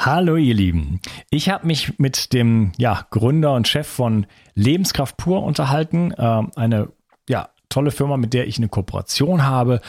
Hallo ihr Lieben. Ich habe mich mit dem ja, Gründer und Chef von Lebenskraft pur unterhalten, äh, eine ja, tolle Firma, mit der ich eine Kooperation habe.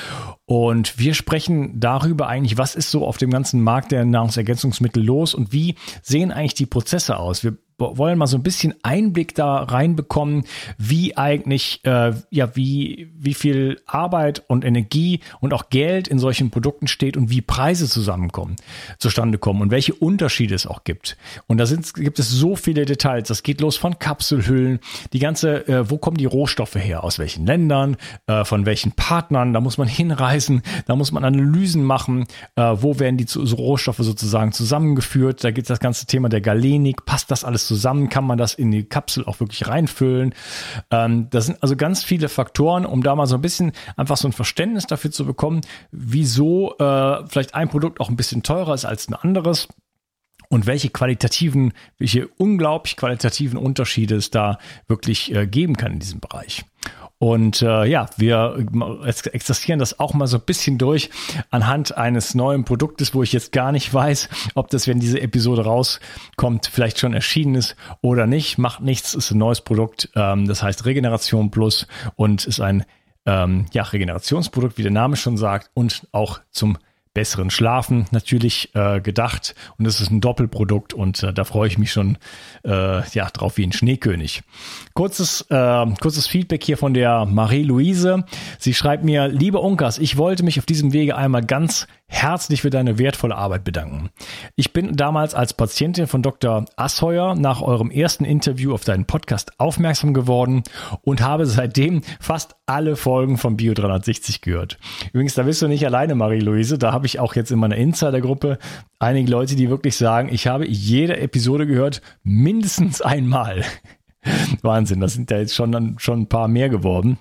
Und wir sprechen darüber eigentlich, was ist so auf dem ganzen Markt der Nahrungsergänzungsmittel los und wie sehen eigentlich die Prozesse aus. Wir wollen mal so ein bisschen Einblick da reinbekommen, wie eigentlich, äh, ja, wie, wie viel Arbeit und Energie und auch Geld in solchen Produkten steht und wie Preise zusammenkommen, zustande kommen und welche Unterschiede es auch gibt. Und da sind, gibt es so viele Details. Das geht los von Kapselhüllen, die ganze, äh, wo kommen die Rohstoffe her, aus welchen Ländern, äh, von welchen Partnern, da muss man hinreisen, da muss man Analysen machen, äh, wo werden die Rohstoffe sozusagen zusammengeführt, da gibt es das ganze Thema der Galenik, passt das alles zusammen, kann man das in die Kapsel auch wirklich reinfüllen. Ähm, das sind also ganz viele Faktoren, um da mal so ein bisschen einfach so ein Verständnis dafür zu bekommen, wieso äh, vielleicht ein Produkt auch ein bisschen teurer ist als ein anderes und welche qualitativen, welche unglaublich qualitativen Unterschiede es da wirklich äh, geben kann in diesem Bereich. Und äh, ja, wir exerzieren das auch mal so ein bisschen durch anhand eines neuen Produktes, wo ich jetzt gar nicht weiß, ob das, wenn diese Episode rauskommt, vielleicht schon erschienen ist oder nicht. Macht nichts, ist ein neues Produkt. Ähm, das heißt Regeneration Plus und ist ein ähm, ja, Regenerationsprodukt, wie der Name schon sagt, und auch zum besseren Schlafen natürlich äh, gedacht. Und es ist ein Doppelprodukt und äh, da freue ich mich schon äh, ja, drauf wie ein Schneekönig. Kurzes, äh, kurzes Feedback hier von der Marie-Louise. Sie schreibt mir, liebe Unkas, ich wollte mich auf diesem Wege einmal ganz herzlich für deine wertvolle Arbeit bedanken. Ich bin damals als Patientin von Dr. Asheuer nach eurem ersten Interview auf deinen Podcast aufmerksam geworden und habe seitdem fast alle Folgen von Bio 360 gehört. Übrigens, da bist du nicht alleine, Marie-Louise. Da habe ich auch jetzt in meiner Insider-Gruppe einige Leute, die wirklich sagen, ich habe jede Episode gehört, mindestens einmal. Wahnsinn, das sind ja jetzt schon, schon ein paar mehr geworden.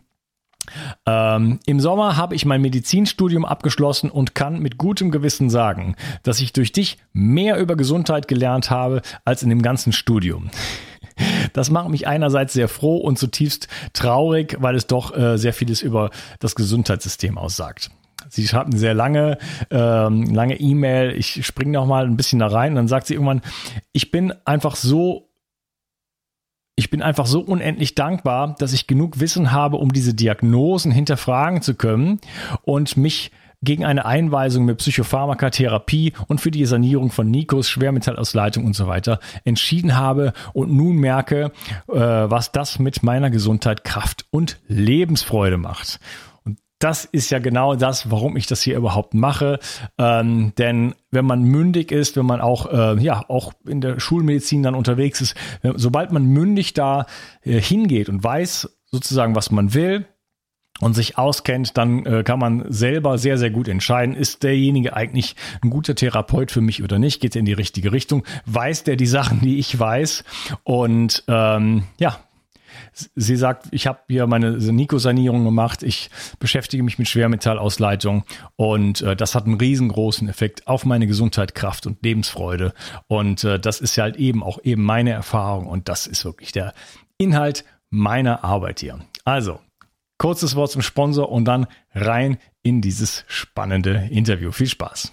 Ähm, Im Sommer habe ich mein Medizinstudium abgeschlossen und kann mit gutem Gewissen sagen, dass ich durch dich mehr über Gesundheit gelernt habe als in dem ganzen Studium. Das macht mich einerseits sehr froh und zutiefst traurig, weil es doch äh, sehr vieles über das Gesundheitssystem aussagt. Sie schreibt eine sehr lange, ähm, lange E-Mail. Ich springe noch mal ein bisschen da rein. Dann sagt sie irgendwann, ich bin einfach so ich bin einfach so unendlich dankbar, dass ich genug Wissen habe, um diese Diagnosen hinterfragen zu können und mich gegen eine Einweisung mit Psychopharmakatherapie und für die Sanierung von Nikos, Schwermetallausleitung und so weiter entschieden habe und nun merke, äh, was das mit meiner Gesundheit, Kraft und Lebensfreude macht das ist ja genau das, warum ich das hier überhaupt mache. Ähm, denn wenn man mündig ist, wenn man auch, äh, ja, auch in der Schulmedizin dann unterwegs ist, sobald man mündig da äh, hingeht und weiß sozusagen, was man will, und sich auskennt, dann äh, kann man selber sehr, sehr gut entscheiden, ist derjenige eigentlich ein guter Therapeut für mich oder nicht, geht er in die richtige Richtung, weiß der die Sachen, die ich weiß? Und ähm, ja, Sie sagt, ich habe hier meine Nico-Sanierung gemacht, ich beschäftige mich mit Schwermetallausleitung und äh, das hat einen riesengroßen Effekt auf meine Gesundheit, Kraft und Lebensfreude. Und äh, das ist ja halt eben auch eben meine Erfahrung und das ist wirklich der Inhalt meiner Arbeit hier. Also, kurzes Wort zum Sponsor und dann rein in dieses spannende Interview. Viel Spaß!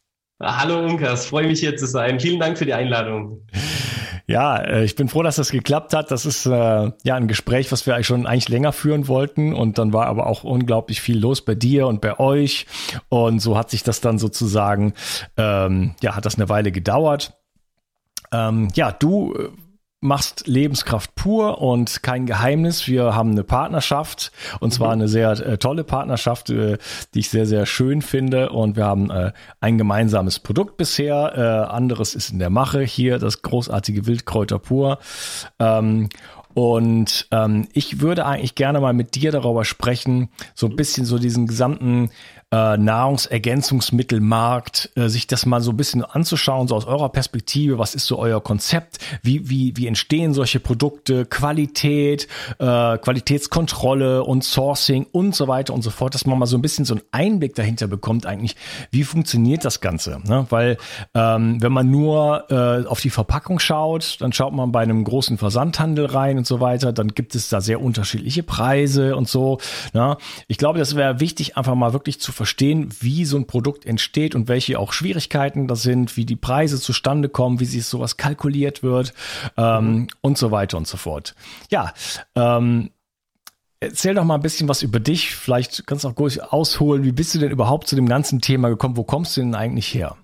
Hallo Unkas, freue mich hier zu sein. Vielen Dank für die Einladung. Ja, äh, ich bin froh, dass das geklappt hat. Das ist äh, ja ein Gespräch, was wir eigentlich schon eigentlich länger führen wollten. Und dann war aber auch unglaublich viel los bei dir und bei euch. Und so hat sich das dann sozusagen, ähm, ja, hat das eine Weile gedauert. Ähm, ja, du äh, machst Lebenskraft pur und kein Geheimnis. Wir haben eine Partnerschaft und zwar mhm. eine sehr äh, tolle Partnerschaft, äh, die ich sehr, sehr schön finde. Und wir haben äh, ein gemeinsames Produkt bisher. Äh, anderes ist in der Mache hier, das großartige Wildkräuter pur. Ähm, und ähm, ich würde eigentlich gerne mal mit dir darüber sprechen, so ein bisschen so diesen gesamten äh, Nahrungsergänzungsmittelmarkt, äh, sich das mal so ein bisschen anzuschauen, so aus eurer Perspektive, was ist so euer Konzept, wie, wie, wie entstehen solche Produkte, Qualität, äh, Qualitätskontrolle und Sourcing und so weiter und so fort, dass man mal so ein bisschen so einen Einblick dahinter bekommt, eigentlich, wie funktioniert das Ganze. Ne? Weil ähm, wenn man nur äh, auf die Verpackung schaut, dann schaut man bei einem großen Versandhandel rein und so weiter, dann gibt es da sehr unterschiedliche Preise und so. Ne? Ich glaube, das wäre wichtig, einfach mal wirklich zu verstehen, wie so ein Produkt entsteht und welche auch Schwierigkeiten das sind, wie die Preise zustande kommen, wie sich sowas kalkuliert wird ähm, mhm. und so weiter und so fort. Ja, ähm, Erzähl doch mal ein bisschen was über dich. Vielleicht kannst du auch kurz ausholen. Wie bist du denn überhaupt zu dem ganzen Thema gekommen? Wo kommst du denn eigentlich her?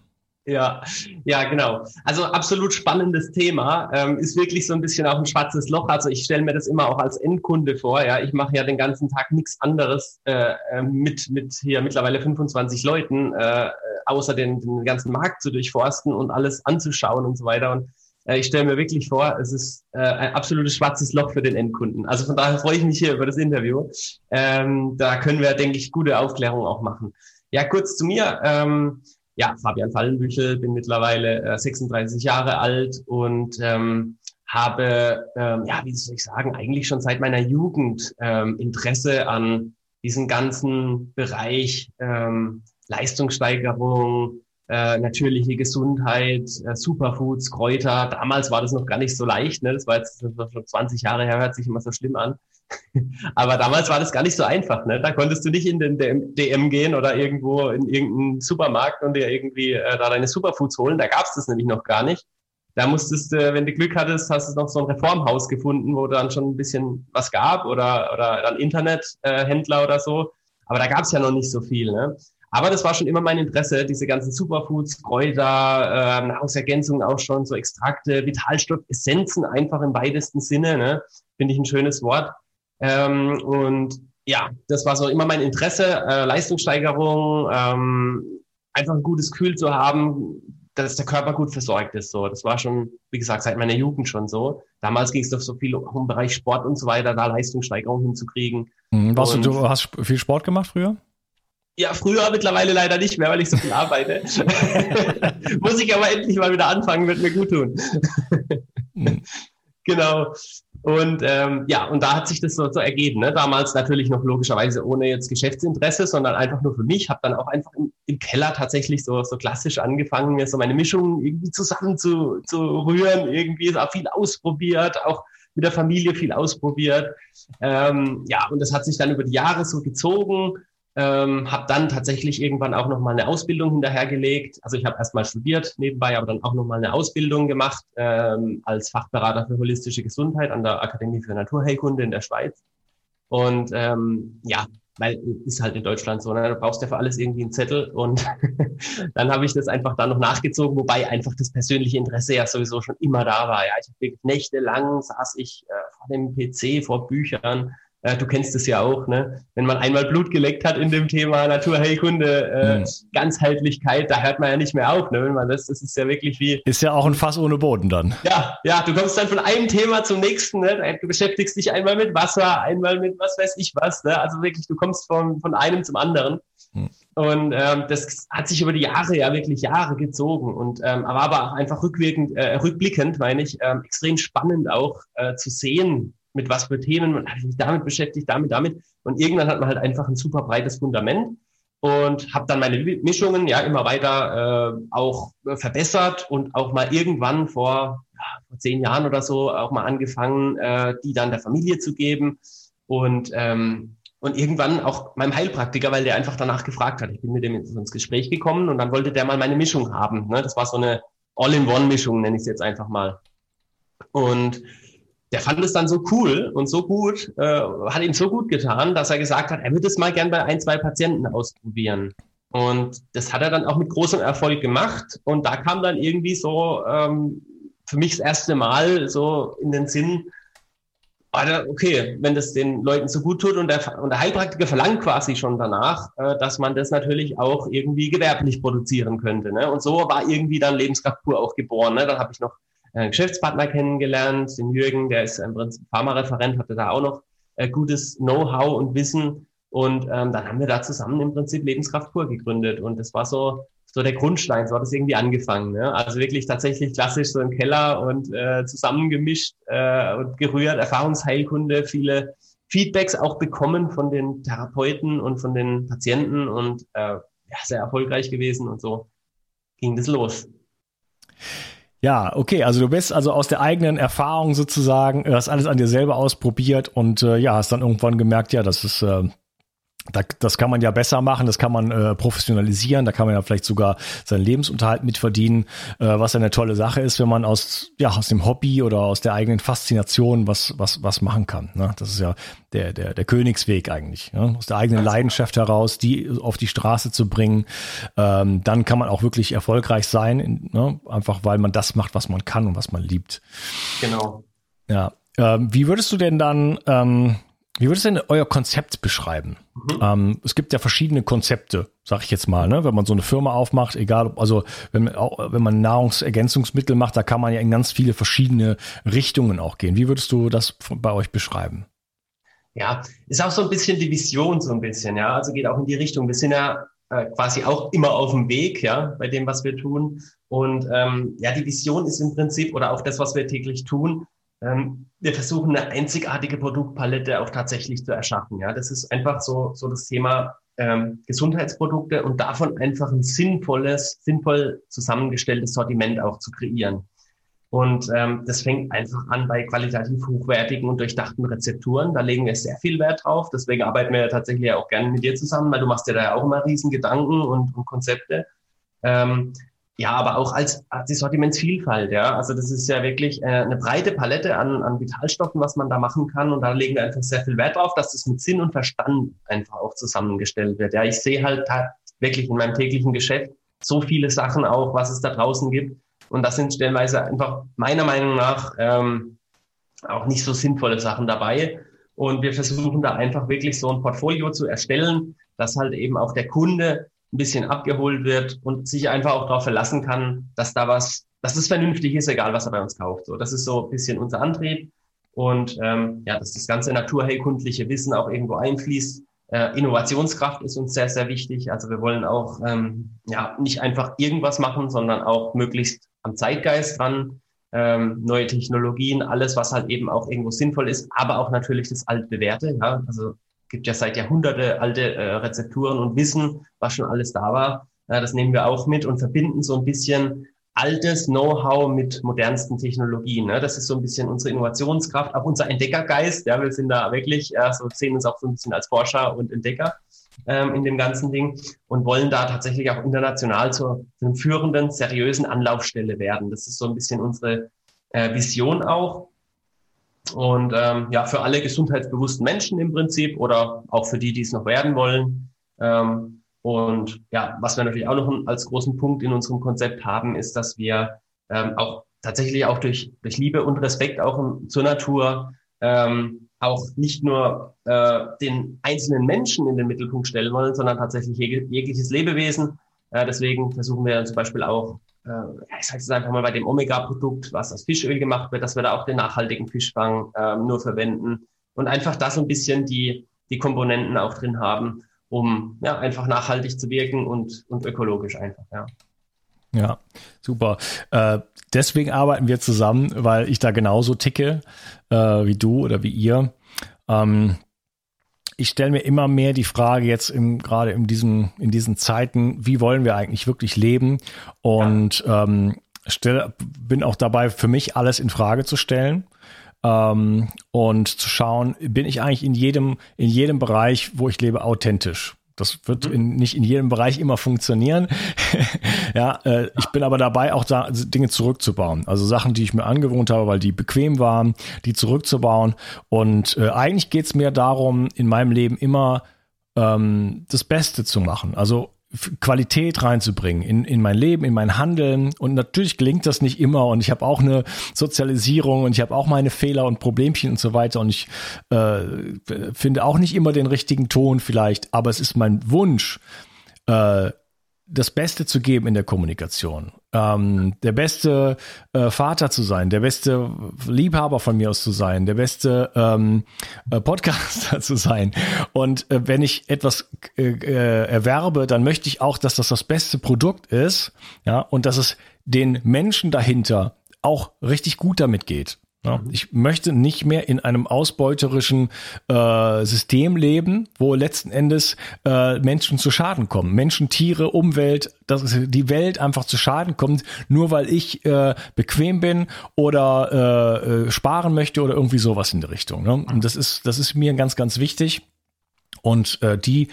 Ja, ja, genau. Also absolut spannendes Thema. Ähm, ist wirklich so ein bisschen auch ein schwarzes Loch. Also ich stelle mir das immer auch als Endkunde vor. Ja, ich mache ja den ganzen Tag nichts anderes äh, äh mit mit hier mittlerweile 25 Leuten, äh, außer den, den ganzen Markt zu durchforsten und alles anzuschauen und so weiter. Und äh, ich stelle mir wirklich vor, es ist äh, ein absolutes schwarzes Loch für den Endkunden. Also von daher freue ich mich hier über das Interview. Ähm, da können wir, denke ich, gute Aufklärung auch machen. Ja, kurz zu mir. Ähm, ja, Fabian Fallenbüchel, bin mittlerweile äh, 36 Jahre alt und ähm, habe, ähm, ja, wie soll ich sagen, eigentlich schon seit meiner Jugend ähm, Interesse an diesen ganzen Bereich ähm, Leistungssteigerung, äh, natürliche Gesundheit, äh, Superfoods, Kräuter. Damals war das noch gar nicht so leicht. Ne? Das war jetzt das war schon 20 Jahre her, hört sich immer so schlimm an. Aber damals war das gar nicht so einfach. Ne? Da konntest du nicht in den DM gehen oder irgendwo in irgendeinen Supermarkt und dir irgendwie äh, da deine Superfoods holen. Da gab's das nämlich noch gar nicht. Da musstest du, wenn du Glück hattest, hast du noch so ein Reformhaus gefunden, wo dann schon ein bisschen was gab oder, oder dann Internethändler äh, oder so. Aber da gab's ja noch nicht so viel. Ne? Aber das war schon immer mein Interesse, diese ganzen Superfoods, Kräuter, äh, Nahrungsergänzungen auch schon, so Extrakte, Vitalstoff, Essenzen einfach im weitesten Sinne. Ne? Finde ich ein schönes Wort. Ähm, und ja, das war so immer mein Interesse, äh, Leistungssteigerung, ähm, einfach ein gutes Gefühl zu haben, dass der Körper gut versorgt ist. So, das war schon, wie gesagt, seit meiner Jugend schon so. Damals ging es doch so viel um den Bereich Sport und so weiter, da Leistungssteigerung hinzukriegen. Mhm, warst du, du hast viel Sport gemacht früher? Ja, früher mittlerweile leider nicht mehr, weil ich so viel arbeite. Muss ich aber endlich mal wieder anfangen, wird mir gut tun. Mhm. Genau. Und ähm, ja, und da hat sich das so, so ergeben. Ne? Damals natürlich noch logischerweise ohne jetzt Geschäftsinteresse, sondern einfach nur für mich. Habe dann auch einfach im, im, Keller tatsächlich so, so klassisch angefangen, mir so meine Mischung irgendwie zusammen zu, zu rühren. Irgendwie auch viel ausprobiert, auch mit der Familie viel ausprobiert. Ähm, ja, und das hat sich dann über die Jahre so gezogen. Ähm, habe dann tatsächlich irgendwann auch noch mal eine Ausbildung hinterhergelegt. Also ich habe erst mal studiert nebenbei, aber dann auch noch mal eine Ausbildung gemacht ähm, als Fachberater für holistische Gesundheit an der Akademie für Naturheilkunde in der Schweiz. Und ähm, ja, weil ist halt in Deutschland so, ne? du brauchst ja für alles irgendwie einen Zettel und dann habe ich das einfach dann noch nachgezogen, wobei einfach das persönliche Interesse ja sowieso schon immer da war. Ja, ich habe wirklich nächtelang saß ich äh, vor dem PC, vor Büchern, du kennst es ja auch, ne? Wenn man einmal Blut geleckt hat in dem Thema Naturheilkunde, äh, mhm. Ganzheitlichkeit, da hört man ja nicht mehr auf, ne? Wenn man das, das ist ja wirklich wie. Ist ja auch ein Fass ohne Boden dann. Ja, ja, du kommst dann von einem Thema zum nächsten, ne? Du beschäftigst dich einmal mit Wasser, einmal mit was weiß ich was, ne? Also wirklich, du kommst von, von einem zum anderen. Mhm. Und ähm, das hat sich über die Jahre, ja wirklich Jahre gezogen. Und ähm, aber, aber auch einfach rückwirkend, äh, rückblickend, meine ich, ähm, extrem spannend auch äh, zu sehen, mit was für Themen man hat sich damit beschäftigt, damit, damit. Und irgendwann hat man halt einfach ein super breites Fundament und habe dann meine Mischungen ja immer weiter äh, auch verbessert und auch mal irgendwann vor, ja, vor zehn Jahren oder so auch mal angefangen, äh, die dann der Familie zu geben und ähm, und irgendwann auch meinem Heilpraktiker, weil der einfach danach gefragt hat. Ich bin mit dem ins Gespräch gekommen und dann wollte der mal meine Mischung haben. Ne? Das war so eine All-in-One-Mischung, nenne ich es jetzt einfach mal. Und der fand es dann so cool und so gut, äh, hat ihm so gut getan, dass er gesagt hat, er würde es mal gern bei ein, zwei Patienten ausprobieren. Und das hat er dann auch mit großem Erfolg gemacht. Und da kam dann irgendwie so ähm, für mich das erste Mal so in den Sinn, okay, wenn das den Leuten so gut tut und der, und der Heilpraktiker verlangt quasi schon danach, äh, dass man das natürlich auch irgendwie gewerblich produzieren könnte. Ne? Und so war irgendwie dann Lebenskraft pur auch geboren. Ne? Dann habe ich noch äh, Geschäftspartner kennengelernt, den Jürgen, der ist im Prinzip Pharmareferent, hatte da auch noch äh, gutes Know-how und Wissen. Und ähm, dann haben wir da zusammen im Prinzip Lebenskraft pur gegründet. Und das war so, so der Grundstein, so hat es irgendwie angefangen. Ne? Also wirklich tatsächlich klassisch so im Keller und äh, zusammengemischt äh, und gerührt, Erfahrungsheilkunde, viele Feedbacks auch bekommen von den Therapeuten und von den Patienten und äh, ja, sehr erfolgreich gewesen und so ging das los. Ja, okay, also du bist also aus der eigenen Erfahrung sozusagen, hast alles an dir selber ausprobiert und äh, ja, hast dann irgendwann gemerkt, ja, das ist äh, da, das kann man ja besser machen, das kann man äh, professionalisieren, da kann man ja vielleicht sogar seinen Lebensunterhalt mitverdienen, äh, was ja eine tolle Sache ist, wenn man aus, ja, aus dem Hobby oder aus der eigenen Faszination was, was, was machen kann. Ne? Das ist ja der, der, der Königsweg eigentlich. Ne? Aus der eigenen Leidenschaft heraus, die auf die Straße zu bringen, ähm, dann kann man auch wirklich erfolgreich sein, ne? einfach weil man das macht, was man kann und was man liebt. Genau. Ja. Ähm, wie würdest du denn dann, ähm, wie würdest du denn euer Konzept beschreiben? Mhm. Ähm, es gibt ja verschiedene Konzepte, sag ich jetzt mal, ne? wenn man so eine Firma aufmacht, egal, also wenn, auch, wenn man Nahrungsergänzungsmittel macht, da kann man ja in ganz viele verschiedene Richtungen auch gehen. Wie würdest du das bei euch beschreiben? Ja, ist auch so ein bisschen die Vision, so ein bisschen, ja. Also geht auch in die Richtung. Wir sind ja äh, quasi auch immer auf dem Weg, ja, bei dem, was wir tun. Und ähm, ja, die Vision ist im Prinzip, oder auch das, was wir täglich tun, wir versuchen eine einzigartige Produktpalette auch tatsächlich zu erschaffen. Ja, das ist einfach so, so das Thema ähm, Gesundheitsprodukte und davon einfach ein sinnvolles, sinnvoll zusammengestelltes Sortiment auch zu kreieren. Und ähm, das fängt einfach an bei qualitativ hochwertigen und durchdachten Rezepturen. Da legen wir sehr viel Wert drauf. Deswegen arbeiten wir tatsächlich auch gerne mit dir zusammen, weil du machst dir da ja auch immer riesen Gedanken und, und Konzepte. Ähm, ja, aber auch als, als die Sortimentsvielfalt, ja. Also das ist ja wirklich äh, eine breite Palette an, an Vitalstoffen, was man da machen kann. Und da legen wir einfach sehr viel Wert drauf, dass das mit Sinn und Verstand einfach auch zusammengestellt wird. Ja, ich sehe halt wirklich in meinem täglichen Geschäft so viele Sachen auch, was es da draußen gibt. Und das sind stellenweise einfach meiner Meinung nach ähm, auch nicht so sinnvolle Sachen dabei. Und wir versuchen da einfach wirklich so ein Portfolio zu erstellen, dass halt eben auch der Kunde ein bisschen abgeholt wird und sich einfach auch darauf verlassen kann, dass da was, dass es vernünftig ist, egal was er bei uns kauft. So, das ist so ein bisschen unser Antrieb und ähm, ja, dass das ganze naturheilkundliche Wissen auch irgendwo einfließt. Äh, Innovationskraft ist uns sehr, sehr wichtig. Also wir wollen auch ähm, ja nicht einfach irgendwas machen, sondern auch möglichst am Zeitgeist dran. Ähm, neue Technologien, alles, was halt eben auch irgendwo sinnvoll ist, aber auch natürlich das altbewährte. Ja? Also gibt ja seit Jahrhunderte alte äh, Rezepturen und Wissen, was schon alles da war. Ja, das nehmen wir auch mit und verbinden so ein bisschen altes Know-how mit modernsten Technologien. Ne? Das ist so ein bisschen unsere Innovationskraft, auch unser Entdeckergeist. Ja, wir sind da wirklich, ja, so sehen uns auch so ein bisschen als Forscher und Entdecker. ähm, in dem ganzen Ding und wollen da tatsächlich auch international zur, zu einem führenden, seriösen Anlaufstelle werden. Das ist so ein bisschen unsere äh, Vision auch. Und ähm, ja, für alle gesundheitsbewussten Menschen im Prinzip oder auch für die, die es noch werden wollen. Ähm, und ja, was wir natürlich auch noch als großen Punkt in unserem Konzept haben, ist, dass wir ähm, auch tatsächlich auch durch, durch Liebe und Respekt auch zur Natur ähm, auch nicht nur äh, den einzelnen Menschen in den Mittelpunkt stellen wollen, sondern tatsächlich jeg jegliches Lebewesen. Äh, deswegen versuchen wir zum Beispiel auch, ich sage es einfach mal bei dem Omega-Produkt, was aus Fischöl gemacht wird, dass wir da auch den nachhaltigen Fischfang äh, nur verwenden und einfach da so ein bisschen die, die Komponenten auch drin haben, um ja einfach nachhaltig zu wirken und, und ökologisch einfach, ja. Ja, super. Äh, deswegen arbeiten wir zusammen, weil ich da genauso ticke äh, wie du oder wie ihr. Ähm, ich stelle mir immer mehr die Frage jetzt im, gerade in diesen, in diesen Zeiten, wie wollen wir eigentlich wirklich leben? Und ja. ähm, stell, bin auch dabei, für mich alles in Frage zu stellen. Ähm, und zu schauen, bin ich eigentlich in jedem, in jedem Bereich, wo ich lebe, authentisch? Das wird mhm. in, nicht in jedem Bereich immer funktionieren. ja, äh, ich bin aber dabei, auch da Dinge zurückzubauen. Also Sachen, die ich mir angewohnt habe, weil die bequem waren, die zurückzubauen. Und äh, eigentlich geht es mir darum, in meinem Leben immer ähm, das Beste zu machen. Also Qualität reinzubringen in, in mein Leben, in mein Handeln. Und natürlich gelingt das nicht immer. Und ich habe auch eine Sozialisierung und ich habe auch meine Fehler und Problemchen und so weiter. Und ich äh, finde auch nicht immer den richtigen Ton vielleicht. Aber es ist mein Wunsch, äh, das Beste zu geben in der Kommunikation, ähm, der beste äh, Vater zu sein, der beste Liebhaber von mir aus zu sein, der beste ähm, äh, Podcaster zu sein. Und äh, wenn ich etwas äh, äh, erwerbe, dann möchte ich auch, dass das das beste Produkt ist, ja, und dass es den Menschen dahinter auch richtig gut damit geht. Ja, mhm. ich möchte nicht mehr in einem ausbeuterischen äh, System leben, wo letzten Endes äh, Menschen zu Schaden kommen. Menschen, Tiere, Umwelt, dass die Welt einfach zu Schaden kommt, nur weil ich äh, bequem bin oder äh, äh, sparen möchte oder irgendwie sowas in die Richtung. Ne? Und das ist, das ist mir ganz, ganz wichtig. Und äh, die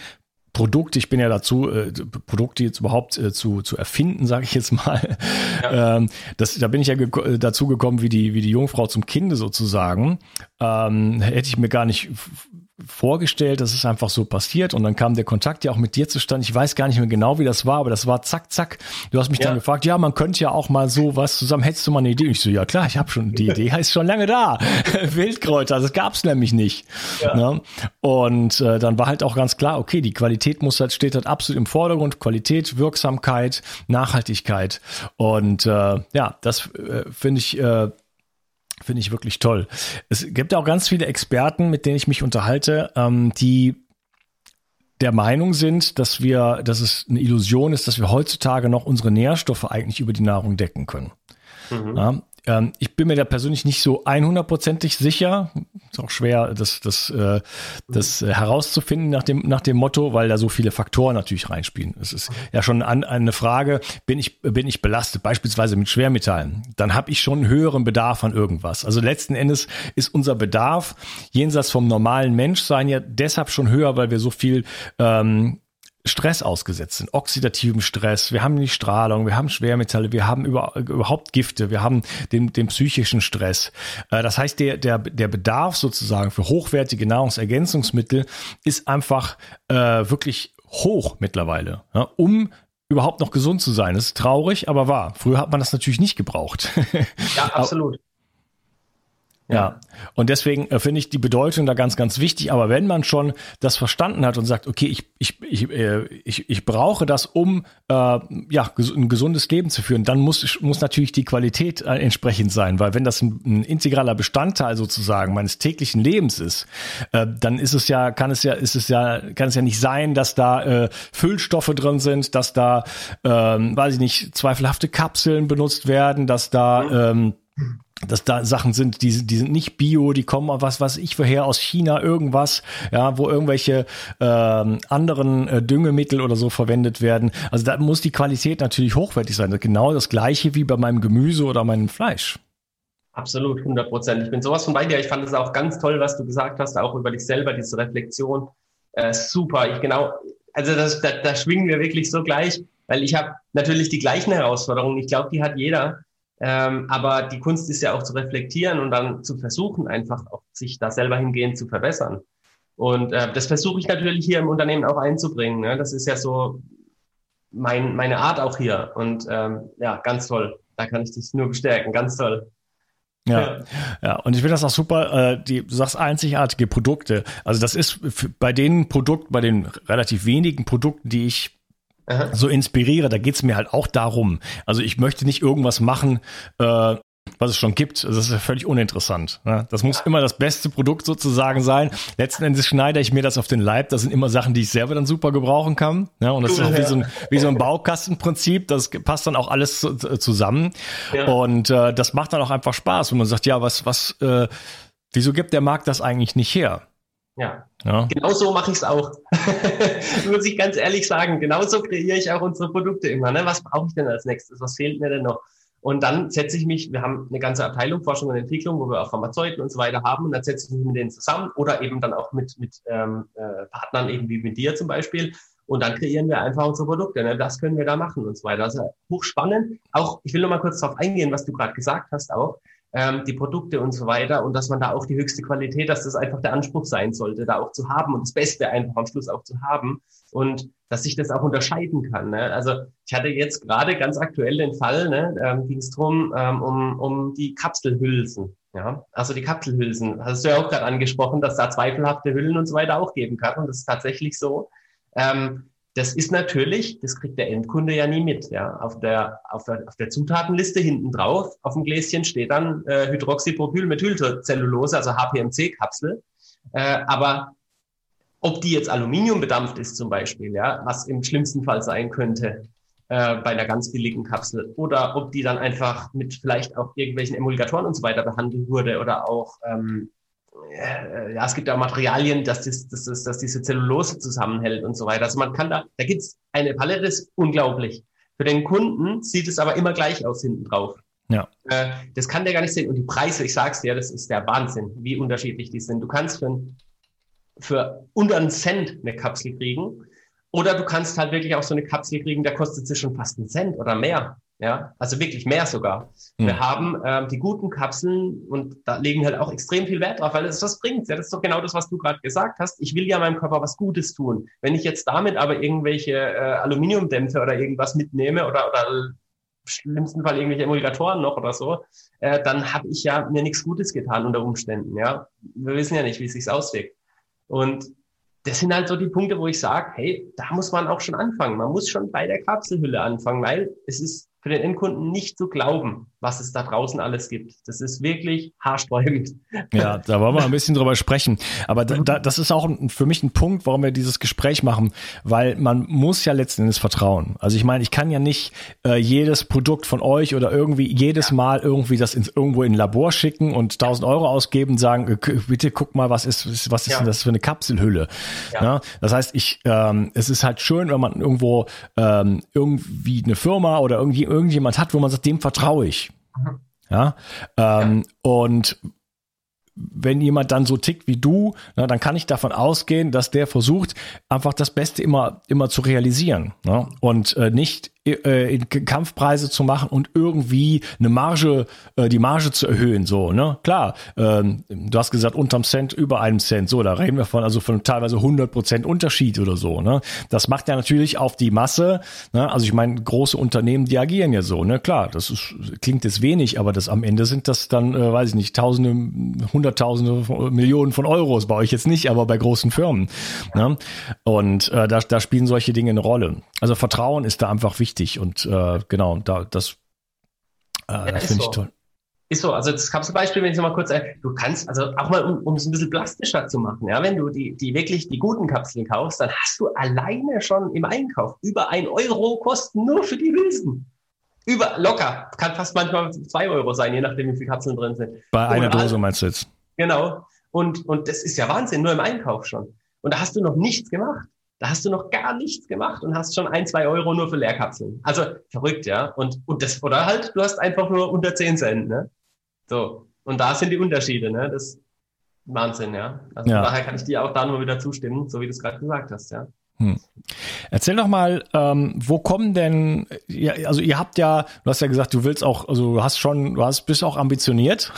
Produkte, ich bin ja dazu, äh, Produkte jetzt überhaupt äh, zu, zu erfinden, sage ich jetzt mal. Ja. Ähm, das, da bin ich ja ge dazu gekommen, wie die, wie die Jungfrau zum Kinde sozusagen. Ähm, hätte ich mir gar nicht vorgestellt, das ist einfach so passiert und dann kam der Kontakt ja auch mit dir zustande. Ich weiß gar nicht mehr genau, wie das war, aber das war zack, zack. Du hast mich ja. dann gefragt, ja, man könnte ja auch mal so was zusammen, hättest du mal eine Idee? Und ich so, ja klar, ich habe schon, die Idee heißt schon lange da. Wildkräuter, das gab's nämlich nicht. Ja. Ne? Und äh, dann war halt auch ganz klar, okay, die Qualität muss halt, steht halt absolut im Vordergrund. Qualität, Wirksamkeit, Nachhaltigkeit. Und äh, ja, das äh, finde ich äh, Finde ich wirklich toll. Es gibt auch ganz viele Experten, mit denen ich mich unterhalte, ähm, die der Meinung sind, dass wir, dass es eine Illusion ist, dass wir heutzutage noch unsere Nährstoffe eigentlich über die Nahrung decken können. Mhm. Ja, ähm, ich bin mir da persönlich nicht so 100%ig sicher. Ist auch schwer, das, das, äh, das äh, herauszufinden nach dem, nach dem Motto, weil da so viele Faktoren natürlich reinspielen. Es ist ja schon an, eine Frage, bin ich, bin ich belastet, beispielsweise mit Schwermetallen? Dann habe ich schon einen höheren Bedarf an irgendwas. Also letzten Endes ist unser Bedarf jenseits vom normalen Menschsein ja deshalb schon höher, weil wir so viel ähm, Stress ausgesetzt sind, oxidativen Stress, wir haben die Strahlung, wir haben Schwermetalle, wir haben über, überhaupt Gifte, wir haben den, den psychischen Stress. Äh, das heißt, der, der, der Bedarf sozusagen für hochwertige Nahrungsergänzungsmittel ist einfach äh, wirklich hoch mittlerweile, ja, um überhaupt noch gesund zu sein. Das ist traurig, aber wahr. Früher hat man das natürlich nicht gebraucht. Ja, absolut. Ja, und deswegen äh, finde ich die Bedeutung da ganz, ganz wichtig. Aber wenn man schon das verstanden hat und sagt, okay, ich, ich, ich, äh, ich, ich brauche das, um äh, ja, ein gesundes Leben zu führen, dann muss, muss natürlich die Qualität äh, entsprechend sein. Weil wenn das ein, ein integraler Bestandteil sozusagen meines täglichen Lebens ist, äh, dann ist es ja, kann es ja, ist es ja, kann es ja nicht sein, dass da äh, Füllstoffe drin sind, dass da, äh, weiß ich nicht, zweifelhafte Kapseln benutzt werden, dass da ähm, dass da Sachen sind, die, die sind nicht bio, die kommen was, was ich vorher aus China irgendwas, ja, wo irgendwelche ähm, anderen äh, Düngemittel oder so verwendet werden. Also da muss die Qualität natürlich hochwertig sein. Genau das gleiche wie bei meinem Gemüse oder meinem Fleisch. Absolut, 100 Prozent. Ich bin sowas von bei dir. Ich fand es auch ganz toll, was du gesagt hast, auch über dich selber, diese Reflexion. Äh, super. Ich genau, also das, da, da schwingen wir wirklich so gleich, weil ich habe natürlich die gleichen Herausforderungen. Ich glaube, die hat jeder. Ähm, aber die Kunst ist ja auch zu reflektieren und dann zu versuchen, einfach auch sich da selber hingehend zu verbessern. Und äh, das versuche ich natürlich hier im Unternehmen auch einzubringen. Ne? Das ist ja so mein, meine Art auch hier. Und ähm, ja, ganz toll. Da kann ich dich nur bestärken. Ganz toll. Ja, ja, und ich finde das auch super, äh, die, du sagst einzigartige Produkte. Also das ist bei den Produkten, bei den relativ wenigen Produkten, die ich Aha. so inspiriere, da geht's mir halt auch darum. Also ich möchte nicht irgendwas machen, äh, was es schon gibt. Das ist ja völlig uninteressant. Ne? Das muss immer das beste Produkt sozusagen sein. Letzten Endes schneide ich mir das auf den Leib. Das sind immer Sachen, die ich selber dann super gebrauchen kann. Ja, und das ist auch wie so ein, wie so ein Baukastenprinzip. Das passt dann auch alles zusammen. Ja. Und äh, das macht dann auch einfach Spaß, wenn man sagt, ja, was, was, äh, wieso gibt der Markt das eigentlich nicht her? Ja. ja. Genau so mache ich es auch. Muss ich ganz ehrlich sagen. Genauso kreiere ich auch unsere Produkte immer. Ne? Was brauche ich denn als nächstes? Was fehlt mir denn noch? Und dann setze ich mich, wir haben eine ganze Abteilung Forschung und Entwicklung, wo wir auch Pharmazeuten und so weiter haben. Und dann setze ich mich mit denen zusammen oder eben dann auch mit, mit ähm, äh, Partnern, eben wie mit dir zum Beispiel. Und dann kreieren wir einfach unsere Produkte. Ne? Das können wir da machen und so weiter. Also hochspannend. Auch, ich will noch mal kurz darauf eingehen, was du gerade gesagt hast auch ähm, die Produkte und so weiter und dass man da auch die höchste Qualität, dass das einfach der Anspruch sein sollte, da auch zu haben und das Beste einfach am Schluss auch zu haben und dass sich das auch unterscheiden kann. Ne? Also ich hatte jetzt gerade ganz aktuell den Fall, ne, ähm, ging es drum ähm, um, um die Kapselhülsen. Ja, also die Kapselhülsen. Hast du ja auch gerade angesprochen, dass da zweifelhafte Hüllen und so weiter auch geben kann. Und das ist tatsächlich so. Ähm, das ist natürlich, das kriegt der Endkunde ja nie mit. Ja. Auf, der, auf, der, auf der Zutatenliste hinten drauf, auf dem Gläschen steht dann äh, Hydroxypropylmethylcellulose, also HPMC-Kapsel. Äh, aber ob die jetzt Aluminium bedampft ist zum Beispiel, ja, was im schlimmsten Fall sein könnte äh, bei einer ganz billigen Kapsel, oder ob die dann einfach mit vielleicht auch irgendwelchen Emulgatoren und so weiter behandelt wurde oder auch ähm, äh, ja, es gibt ja Materialien, dass, das, dass, das, dass diese Zellulose zusammenhält und so weiter. Also man kann da, da gibt's eine Palette, das ist unglaublich. Für den Kunden sieht es aber immer gleich aus hinten drauf. Ja. Äh, das kann der gar nicht sehen. Und die Preise, ich sag's dir, das ist der Wahnsinn, wie unterschiedlich die sind. Du kannst für, für unter einen Cent eine Kapsel kriegen. Oder du kannst halt wirklich auch so eine Kapsel kriegen, der kostet sich schon fast einen Cent oder mehr. Ja, also wirklich mehr sogar. Mhm. Wir haben ähm, die guten Kapseln und da legen wir halt auch extrem viel Wert drauf, weil es was bringt. Ja, das ist doch genau das, was du gerade gesagt hast. Ich will ja meinem Körper was Gutes tun. Wenn ich jetzt damit aber irgendwelche äh, Aluminiumdämpfe oder irgendwas mitnehme oder, oder im schlimmsten Fall irgendwelche Emulgatoren noch oder so, äh, dann habe ich ja mir nichts Gutes getan unter Umständen. Ja, wir wissen ja nicht, wie es sich auswirkt. Und das sind halt so die Punkte, wo ich sage, hey, da muss man auch schon anfangen. Man muss schon bei der Kapselhülle anfangen, weil es ist für den Endkunden nicht zu glauben, was es da draußen alles gibt. Das ist wirklich haarsträubend. Ja, da wollen wir ein bisschen drüber sprechen. Aber da, da, das ist auch für mich ein Punkt, warum wir dieses Gespräch machen, weil man muss ja letzten Endes vertrauen. Also ich meine, ich kann ja nicht äh, jedes Produkt von euch oder irgendwie jedes ja. Mal irgendwie das ins, irgendwo in ein Labor schicken und 1000 Euro ausgeben und sagen, äh, bitte guck mal, was ist, was ist ja. denn das für eine Kapselhülle? Ja. ja das heißt, ich, ähm, es ist halt schön, wenn man irgendwo ähm, irgendwie eine Firma oder irgendwie irgendjemand hat, wo man sagt, dem vertraue ich. Ja, ähm, und wenn jemand dann so tickt wie du, na, dann kann ich davon ausgehen, dass der versucht, einfach das Beste immer, immer zu realisieren ne? und äh, nicht äh, Kampfpreise zu machen und irgendwie eine Marge, äh, die Marge zu erhöhen. So, ne? Klar, ähm, du hast gesagt, unterm Cent, über einem Cent. So, da reden wir von, also von teilweise 100 Prozent Unterschied oder so. Ne? Das macht ja natürlich auf die Masse. Ne? Also ich meine, große Unternehmen, die agieren ja so. Ne? Klar, das ist, klingt jetzt wenig, aber das am Ende sind das dann, äh, weiß ich nicht, Tausende, Hunderttausende, Millionen von Euros. Bei euch jetzt nicht, aber bei großen Firmen. Ne? Und äh, da, da spielen solche Dinge eine Rolle. Also Vertrauen ist da einfach wichtig und äh, genau, da das, äh, ja, das finde so. ich toll. Ist so, also das Kapselbeispiel, wenn ich mal kurz, äh, du kannst, also auch mal, um, um es ein bisschen plastischer zu machen, ja, wenn du die, die wirklich die guten Kapseln kaufst, dann hast du alleine schon im Einkauf über ein Euro Kosten nur für die Hülsen. Über, locker. Kann fast manchmal zwei Euro sein, je nachdem, wie viele Kapseln drin sind. Bei einer Dose meinst du jetzt? Genau. Und, und das ist ja Wahnsinn, nur im Einkauf schon. Und da hast du noch nichts gemacht. Da hast du noch gar nichts gemacht und hast schon ein, zwei Euro nur für Leerkapseln. Also verrückt, ja. Und, und das, oder halt, du hast einfach nur unter 10 Cent, ne? So. Und da sind die Unterschiede, ne? Das ist Wahnsinn, ja. Also ja. daher kann ich dir auch da nur wieder zustimmen, so wie du es gerade gesagt hast, ja. Hm. Erzähl doch mal, ähm, wo kommen denn, ja, also ihr habt ja, du hast ja gesagt, du willst auch, also du hast schon, du hast, bist auch ambitioniert,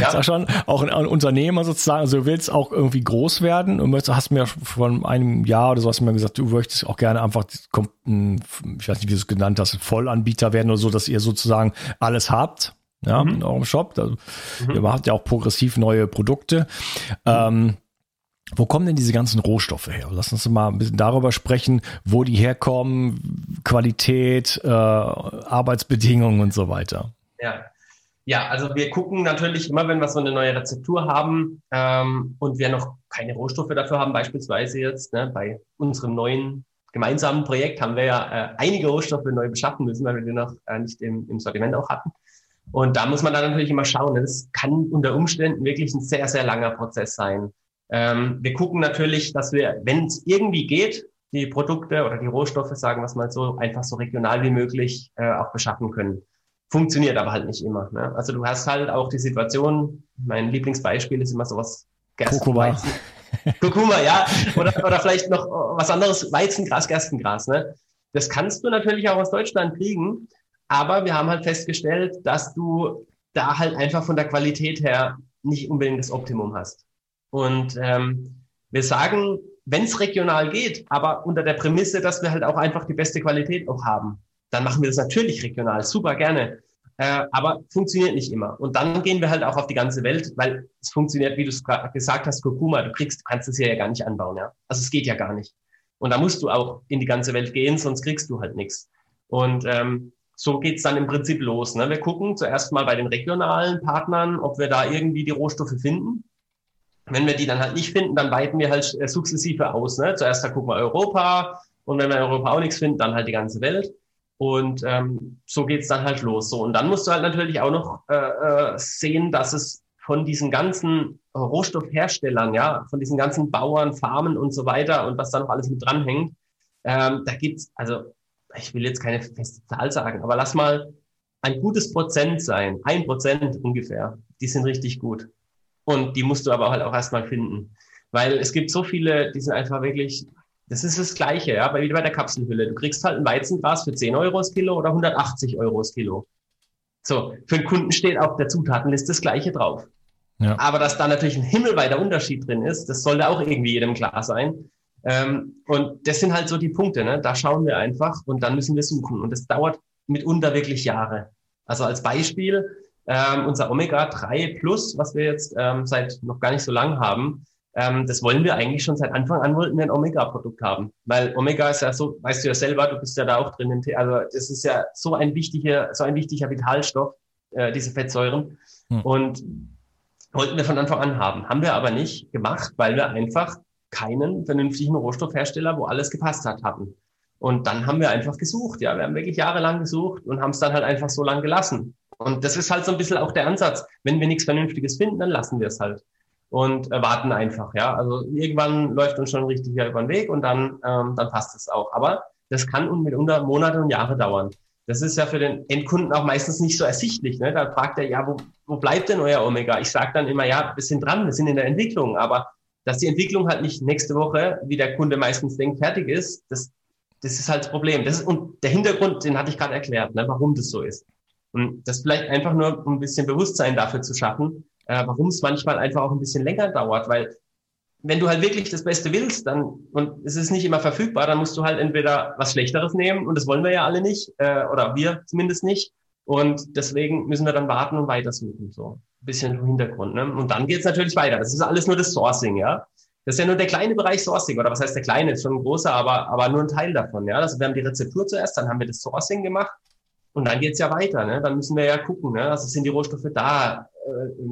ja. ist schon auch ein, ein, Unternehmer sozusagen, also du willst auch irgendwie groß werden und hast mir von einem Jahr oder so hast du mir gesagt, du möchtest auch gerne einfach, ich weiß nicht, wie du es genannt hast, Vollanbieter werden oder so, dass ihr sozusagen alles habt. Ja, mhm. in eurem Shop. Also, mhm. Ihr habt ja auch progressiv neue Produkte. Mhm. Ähm, wo kommen denn diese ganzen Rohstoffe her? Lass uns mal ein bisschen darüber sprechen, wo die herkommen, Qualität, äh, Arbeitsbedingungen und so weiter. Ja. Ja, also wir gucken natürlich immer, wenn wir so eine neue Rezeptur haben ähm, und wir noch keine Rohstoffe dafür haben, beispielsweise jetzt ne, bei unserem neuen gemeinsamen Projekt haben wir ja äh, einige Rohstoffe neu beschaffen müssen, weil wir die noch äh, nicht im, im Sortiment auch hatten. Und da muss man dann natürlich immer schauen. Das kann unter Umständen wirklich ein sehr, sehr langer Prozess sein. Ähm, wir gucken natürlich, dass wir, wenn es irgendwie geht, die Produkte oder die Rohstoffe, sagen wir es mal so, einfach so regional wie möglich äh, auch beschaffen können. Funktioniert aber halt nicht immer. Ne? Also du hast halt auch die Situation, mein Lieblingsbeispiel ist immer sowas Kurkuma. Kurkuma, ja. Oder, oder vielleicht noch was anderes, Weizengras, Gerstengras. Ne? Das kannst du natürlich auch aus Deutschland kriegen, aber wir haben halt festgestellt, dass du da halt einfach von der Qualität her nicht unbedingt das Optimum hast. Und ähm, wir sagen, wenn es regional geht, aber unter der Prämisse, dass wir halt auch einfach die beste Qualität auch haben, dann machen wir das natürlich regional, super gerne. Äh, aber funktioniert nicht immer. Und dann gehen wir halt auch auf die ganze Welt, weil es funktioniert, wie du es gesagt hast, Kurkuma, du kriegst, kannst es hier ja gar nicht anbauen, ja. Also es geht ja gar nicht. Und da musst du auch in die ganze Welt gehen, sonst kriegst du halt nichts. Und ähm, so geht's dann im Prinzip los. Ne? Wir gucken zuerst mal bei den regionalen Partnern, ob wir da irgendwie die Rohstoffe finden. Wenn wir die dann halt nicht finden, dann weiten wir halt äh, sukzessive aus. Ne? Zuerst da gucken wir Europa und wenn wir in Europa auch nichts finden, dann halt die ganze Welt. Und ähm, so geht's dann halt los. So und dann musst du halt natürlich auch noch äh, äh, sehen, dass es von diesen ganzen Rohstoffherstellern, ja, von diesen ganzen Bauern, Farmen und so weiter und was da noch alles mit dranhängt, ähm, da gibt's also ich will jetzt keine feste Zahl sagen, aber lass mal ein gutes Prozent sein, ein Prozent ungefähr. Die sind richtig gut. Und die musst du aber halt auch erstmal finden. Weil es gibt so viele, die sind einfach wirklich, das ist das Gleiche, ja, wie bei der Kapselhülle. Du kriegst halt ein Weizengras für 10 Euro das Kilo oder 180 Euro das Kilo. So, für den Kunden steht auf der Zutatenliste das Gleiche drauf. Ja. Aber dass da natürlich ein himmelweiter Unterschied drin ist, das sollte auch irgendwie jedem klar sein. Ähm, und das sind halt so die Punkte, ne? da schauen wir einfach und dann müssen wir suchen. Und das dauert mitunter wirklich Jahre. Also als Beispiel, ähm, unser Omega-3 Plus, was wir jetzt ähm, seit noch gar nicht so lang haben, ähm, das wollen wir eigentlich schon seit Anfang an, wollten wir ein Omega-Produkt haben. Weil Omega ist ja so, weißt du ja selber, du bist ja da auch drin, also das ist ja so ein wichtiger, so ein wichtiger Vitalstoff, äh, diese Fettsäuren. Hm. Und wollten wir von Anfang an haben. Haben wir aber nicht gemacht, weil wir einfach keinen vernünftigen Rohstoffhersteller, wo alles gepasst hat, hatten. Und dann haben wir einfach gesucht, ja, wir haben wirklich jahrelang gesucht und haben es dann halt einfach so lang gelassen. Und das ist halt so ein bisschen auch der Ansatz. Wenn wir nichts Vernünftiges finden, dann lassen wir es halt und äh, warten einfach, ja. Also irgendwann läuft uns schon richtig über den Weg und dann, ähm, dann passt es auch. Aber das kann mitunter Monate und Jahre dauern. Das ist ja für den Endkunden auch meistens nicht so ersichtlich. Ne? Da fragt er, ja, wo, wo bleibt denn euer Omega? Ich sage dann immer, ja, wir sind dran, wir sind in der Entwicklung, aber dass die Entwicklung halt nicht nächste Woche, wie der Kunde meistens denkt, fertig ist, das, das ist halt das Problem. Das ist, und der Hintergrund, den hatte ich gerade erklärt, ne, warum das so ist. Das vielleicht einfach nur, um ein bisschen Bewusstsein dafür zu schaffen, äh, warum es manchmal einfach auch ein bisschen länger dauert, weil wenn du halt wirklich das Beste willst, dann und es ist nicht immer verfügbar, dann musst du halt entweder was Schlechteres nehmen und das wollen wir ja alle nicht äh, oder wir zumindest nicht und deswegen müssen wir dann warten und weitersuchen so bisschen im Hintergrund. Ne? Und dann geht es natürlich weiter. Das ist alles nur das Sourcing, ja. Das ist ja nur der kleine Bereich Sourcing, oder was heißt der kleine? Ist schon ein großer, aber, aber nur ein Teil davon, ja. Also wir haben die Rezeptur zuerst, dann haben wir das Sourcing gemacht und dann geht's ja weiter, ne? Dann müssen wir ja gucken, ne? Also sind die Rohstoffe da, äh,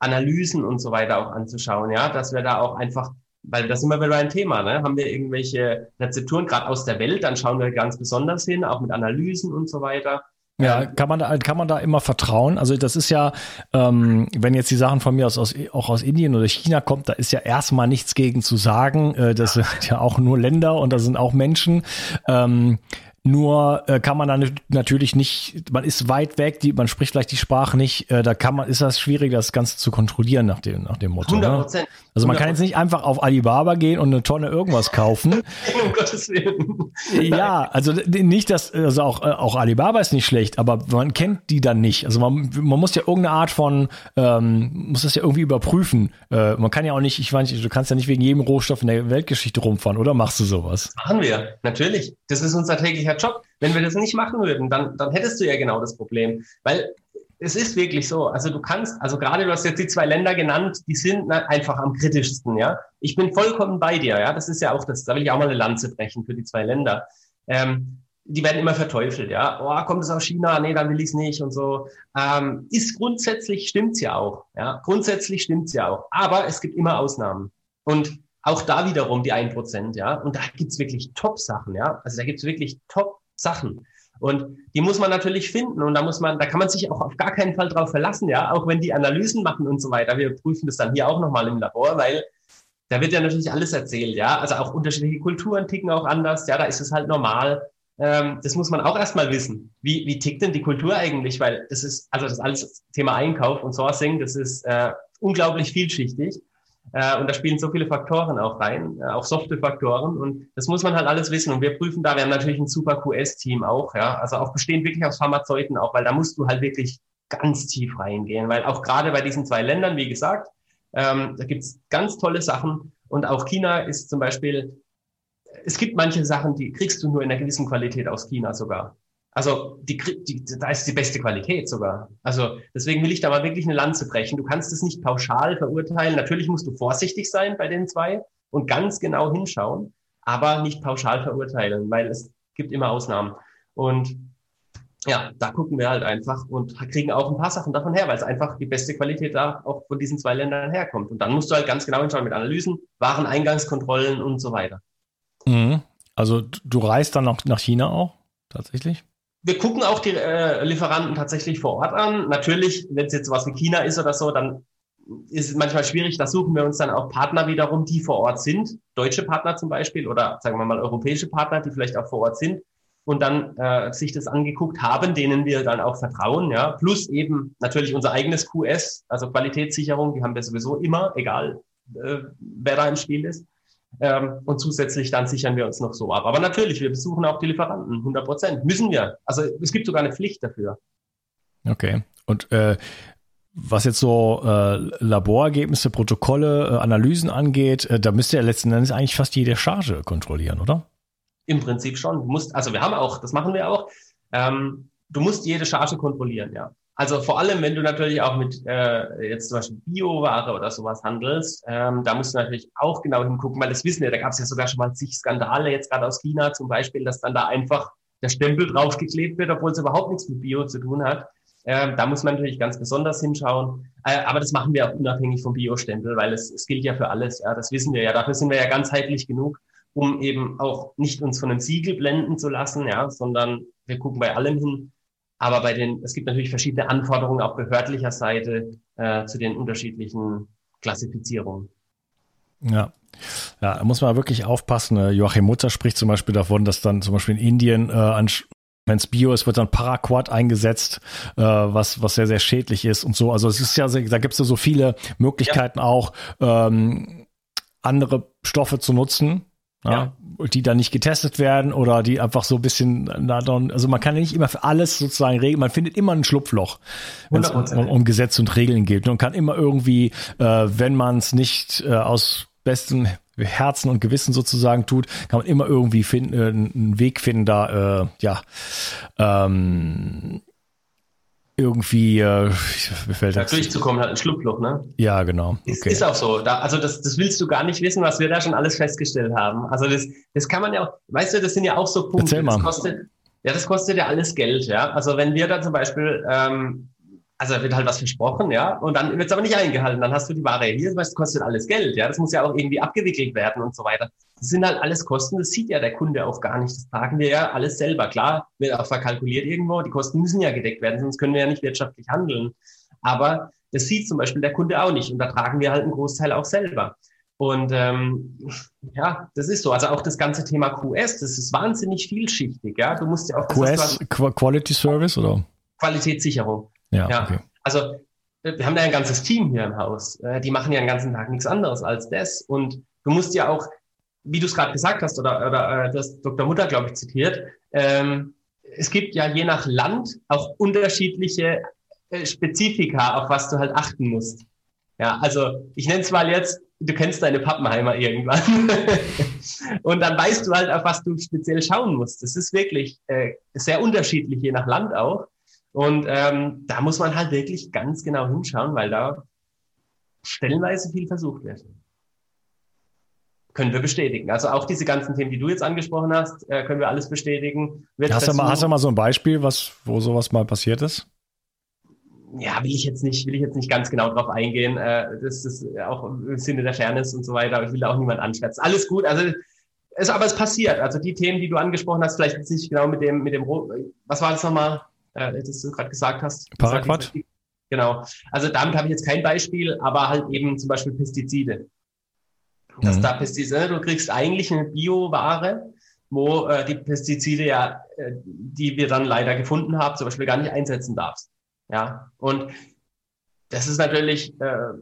Analysen und so weiter auch anzuschauen, ja, dass wir da auch einfach weil das immer wieder ein Thema, ne? Haben wir irgendwelche Rezepturen gerade aus der Welt, dann schauen wir ganz besonders hin, auch mit Analysen und so weiter. Ja, kann man da, kann man da immer vertrauen? Also das ist ja, ähm, wenn jetzt die Sachen von mir aus, aus auch aus Indien oder China kommt, da ist ja erstmal nichts gegen zu sagen. Äh, das sind ja auch nur Länder und da sind auch Menschen. Ähm, Nur äh, kann man dann natürlich nicht, man ist weit weg, die, man spricht vielleicht die Sprache nicht, äh, da kann man, ist das schwierig, das Ganze zu kontrollieren nach dem, nach dem Motto. 100 Prozent. Ne? Also man 100%. kann jetzt nicht einfach auf Alibaba gehen und eine Tonne irgendwas kaufen. um Gottes Willen. Ja, also nicht, dass, also auch, äh, auch Alibaba ist nicht schlecht, aber man kennt die dann nicht. Also man, man muss ja irgendeine Art von, ähm, muss das ja irgendwie überprüfen. Äh, man kann ja auch nicht, ich nicht, du kannst ja nicht wegen jedem Rohstoff in der Weltgeschichte rumfahren, oder machst du sowas? Machen wir, natürlich. Das ist unser täglicher Job. Wenn wir das nicht machen würden, dann, dann hättest du ja genau das Problem. Weil es ist wirklich so. Also du kannst, also gerade du hast jetzt die zwei Länder genannt, die sind einfach am kritischsten, ja. Ich bin vollkommen bei dir, ja. Das ist ja auch das, da will ich auch mal eine Lanze brechen für die zwei Länder. Ähm, die werden immer verteufelt, ja. Oh, kommt es aus China? Nee, dann will ich es nicht und so. Ähm, ist grundsätzlich stimmt's ja auch, ja. Grundsätzlich stimmt's ja auch. Aber es gibt immer Ausnahmen. Und auch da wiederum die ein Prozent, ja. Und da gibt's wirklich Top-Sachen, ja. Also da gibt's wirklich Top-Sachen. Und die muss man natürlich finden und da muss man, da kann man sich auch auf gar keinen Fall drauf verlassen, ja, auch wenn die Analysen machen und so weiter. Wir prüfen das dann hier auch nochmal im Labor, weil da wird ja natürlich alles erzählt, ja. Also auch unterschiedliche Kulturen ticken auch anders, ja, da ist es halt normal. Ähm, das muss man auch erstmal wissen. Wie, wie tickt denn die Kultur eigentlich? Weil das ist, also das alles Thema Einkauf und Sourcing, das ist äh, unglaublich vielschichtig. Äh, und da spielen so viele Faktoren auch rein, äh, auch softe Faktoren. Und das muss man halt alles wissen. Und wir prüfen da, wir haben natürlich ein super QS-Team auch, ja. Also auch bestehend wirklich aus Pharmazeuten auch, weil da musst du halt wirklich ganz tief reingehen. Weil auch gerade bei diesen zwei Ländern, wie gesagt, ähm, da gibt's ganz tolle Sachen. Und auch China ist zum Beispiel, es gibt manche Sachen, die kriegst du nur in einer gewissen Qualität aus China sogar. Also die, die, da ist die beste Qualität sogar. Also deswegen will ich da mal wirklich eine Lanze brechen. Du kannst es nicht pauschal verurteilen. Natürlich musst du vorsichtig sein bei den zwei und ganz genau hinschauen, aber nicht pauschal verurteilen, weil es gibt immer Ausnahmen. Und ja, da gucken wir halt einfach und kriegen auch ein paar Sachen davon her, weil es einfach die beste Qualität da auch von diesen zwei Ländern herkommt. Und dann musst du halt ganz genau hinschauen mit Analysen, Wareneingangskontrollen und so weiter. Mhm. Also du reist dann noch nach China auch tatsächlich? Wir gucken auch die äh, Lieferanten tatsächlich vor Ort an. Natürlich, wenn es jetzt was wie China ist oder so, dann ist es manchmal schwierig. Da suchen wir uns dann auch Partner wiederum, die vor Ort sind. Deutsche Partner zum Beispiel oder sagen wir mal europäische Partner, die vielleicht auch vor Ort sind und dann äh, sich das angeguckt haben, denen wir dann auch vertrauen. Ja, plus eben natürlich unser eigenes QS, also Qualitätssicherung, die haben wir sowieso immer, egal äh, wer da im Spiel ist. Ähm, und zusätzlich dann sichern wir uns noch so ab. Aber natürlich, wir besuchen auch die Lieferanten, 100 Prozent. Müssen wir. Also es gibt sogar eine Pflicht dafür. Okay. Und äh, was jetzt so äh, Laborergebnisse, Protokolle, äh, Analysen angeht, äh, da müsste ja letzten Endes eigentlich fast jede Charge kontrollieren, oder? Im Prinzip schon. Du musst, also wir haben auch, das machen wir auch. Ähm, du musst jede Charge kontrollieren, ja. Also vor allem, wenn du natürlich auch mit äh, jetzt zum Beispiel Bioware oder sowas handelst, ähm, da musst du natürlich auch genau hingucken, weil das wissen wir, da gab es ja sogar schon mal zig Skandale, jetzt gerade aus China zum Beispiel, dass dann da einfach der Stempel draufgeklebt wird, obwohl es überhaupt nichts mit Bio zu tun hat. Ähm, da muss man natürlich ganz besonders hinschauen. Äh, aber das machen wir auch unabhängig vom Bio-Stempel, weil es, es gilt ja für alles. Ja, das wissen wir ja. Dafür sind wir ja ganzheitlich genug, um eben auch nicht uns von einem Siegel blenden zu lassen, ja, sondern wir gucken bei allem hin, aber bei den, es gibt natürlich verschiedene Anforderungen auf behördlicher Seite äh, zu den unterschiedlichen Klassifizierungen. Ja. Ja, da muss man wirklich aufpassen. Äh, Joachim Mutter spricht zum Beispiel davon, dass dann zum Beispiel in Indien, äh, wenn es Bio ist, wird dann Paraquat eingesetzt, äh, was, was sehr, sehr schädlich ist und so. Also es ist ja, da gibt es ja so viele Möglichkeiten ja. auch, ähm, andere Stoffe zu nutzen, ja. Die dann nicht getestet werden oder die einfach so ein bisschen, also man kann ja nicht immer für alles sozusagen regeln, man findet immer ein Schlupfloch, wenn es um, um Gesetze und Regeln geht. Und kann immer irgendwie, äh, wenn man es nicht äh, aus bestem Herzen und Gewissen sozusagen tut, kann man immer irgendwie finden, äh, einen Weg finden, da äh, ja ähm, irgendwie äh, fällt da durchzukommen, hat ein Schlupfloch, ne? Ja, genau. Okay. Ist, ist auch so. Da, also das, das willst du gar nicht wissen, was wir da schon alles festgestellt haben. Also das, das kann man ja auch, weißt du, das sind ja auch so Punkte. Erzähl mal. Das kostet, ja, das kostet ja alles Geld, ja. Also wenn wir da zum Beispiel ähm, also da wird halt was versprochen, ja, und dann wird es aber nicht eingehalten. Dann hast du die Ware hier, das kostet alles Geld, ja, das muss ja auch irgendwie abgewickelt werden und so weiter. Das sind halt alles Kosten, das sieht ja der Kunde auch gar nicht. Das tragen wir ja alles selber. Klar, wird auch verkalkuliert irgendwo, die Kosten müssen ja gedeckt werden, sonst können wir ja nicht wirtschaftlich handeln. Aber das sieht zum Beispiel der Kunde auch nicht und da tragen wir halt einen Großteil auch selber. Und ähm, ja, das ist so. Also auch das ganze Thema QS, das ist wahnsinnig vielschichtig. Ja, du musst ja auch QS Qu Quality Service oder Qualitätssicherung. Ja, ja. Okay. Also wir haben da ein ganzes Team hier im Haus. Äh, die machen ja den ganzen Tag nichts anderes als das. Und du musst ja auch, wie du es gerade gesagt hast, oder, oder äh, das Dr. Mutter, glaube ich, zitiert, ähm, es gibt ja je nach Land auch unterschiedliche äh, Spezifika, auf was du halt achten musst. Ja, also ich nenne es mal jetzt, du kennst deine Pappenheimer irgendwann. und dann weißt du halt, auf was du speziell schauen musst. Das ist wirklich äh, sehr unterschiedlich, je nach Land auch. Und ähm, da muss man halt wirklich ganz genau hinschauen, weil da stellenweise viel versucht wird. Können wir bestätigen. Also auch diese ganzen Themen, die du jetzt angesprochen hast, äh, können wir alles bestätigen. Wird hast, du mal, hast du mal so ein Beispiel, was, wo sowas mal passiert ist? ja, will ich jetzt nicht, will ich jetzt nicht ganz genau drauf eingehen. Äh, das ist auch im Sinne der Fairness und so weiter. Aber ich will da auch niemand anschwärzen. Alles gut. Also, es, aber es passiert. Also die Themen, die du angesprochen hast, vielleicht jetzt nicht genau mit dem, mit dem, was war das nochmal, äh, das du gerade gesagt hast? Paraquat? Genau. Also damit habe ich jetzt kein Beispiel, aber halt eben zum Beispiel Pestizide. Dass mhm. da Pestizide, du kriegst eigentlich eine Bioware, wo äh, die Pestizide ja, äh, die wir dann leider gefunden haben, zum Beispiel gar nicht einsetzen darfst. Ja, und das ist natürlich, äh,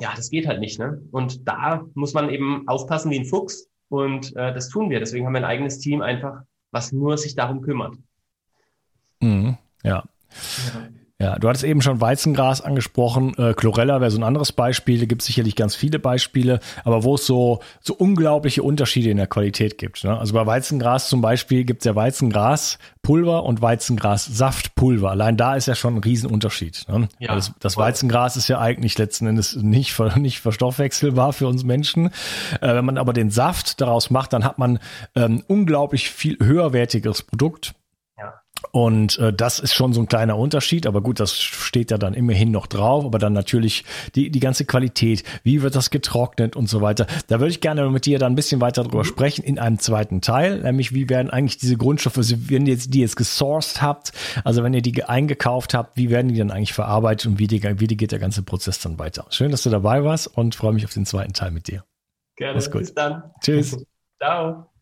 ja, das geht halt nicht. Ne? Und da muss man eben aufpassen wie ein Fuchs. Und äh, das tun wir. Deswegen haben wir ein eigenes Team einfach, was nur sich darum kümmert. Mhm, ja. ja. Ja, du hattest eben schon Weizengras angesprochen. Äh, Chlorella wäre so ein anderes Beispiel. Da gibt es sicherlich ganz viele Beispiele, aber wo es so, so unglaubliche Unterschiede in der Qualität gibt. Ne? Also bei Weizengras zum Beispiel gibt es ja Weizengraspulver und Weizengrassaftpulver. Allein da ist ja schon ein Riesenunterschied. Ne? Ja, das, das Weizengras ist ja eigentlich letzten Endes nicht, nicht verstoffwechselbar für uns Menschen. Äh, wenn man aber den Saft daraus macht, dann hat man ähm, unglaublich viel höherwertigeres Produkt und äh, das ist schon so ein kleiner Unterschied, aber gut, das steht ja dann immerhin noch drauf, aber dann natürlich die, die ganze Qualität, wie wird das getrocknet und so weiter. Da würde ich gerne mit dir dann ein bisschen weiter drüber mhm. sprechen in einem zweiten Teil, nämlich wie werden eigentlich diese Grundstoffe, wenn ihr jetzt, die jetzt gesourced habt, also wenn ihr die eingekauft habt, wie werden die dann eigentlich verarbeitet und wie, die, wie geht der ganze Prozess dann weiter. Schön, dass du dabei warst und freue mich auf den zweiten Teil mit dir. Gerne, bis dann. Tschüss. Ciao.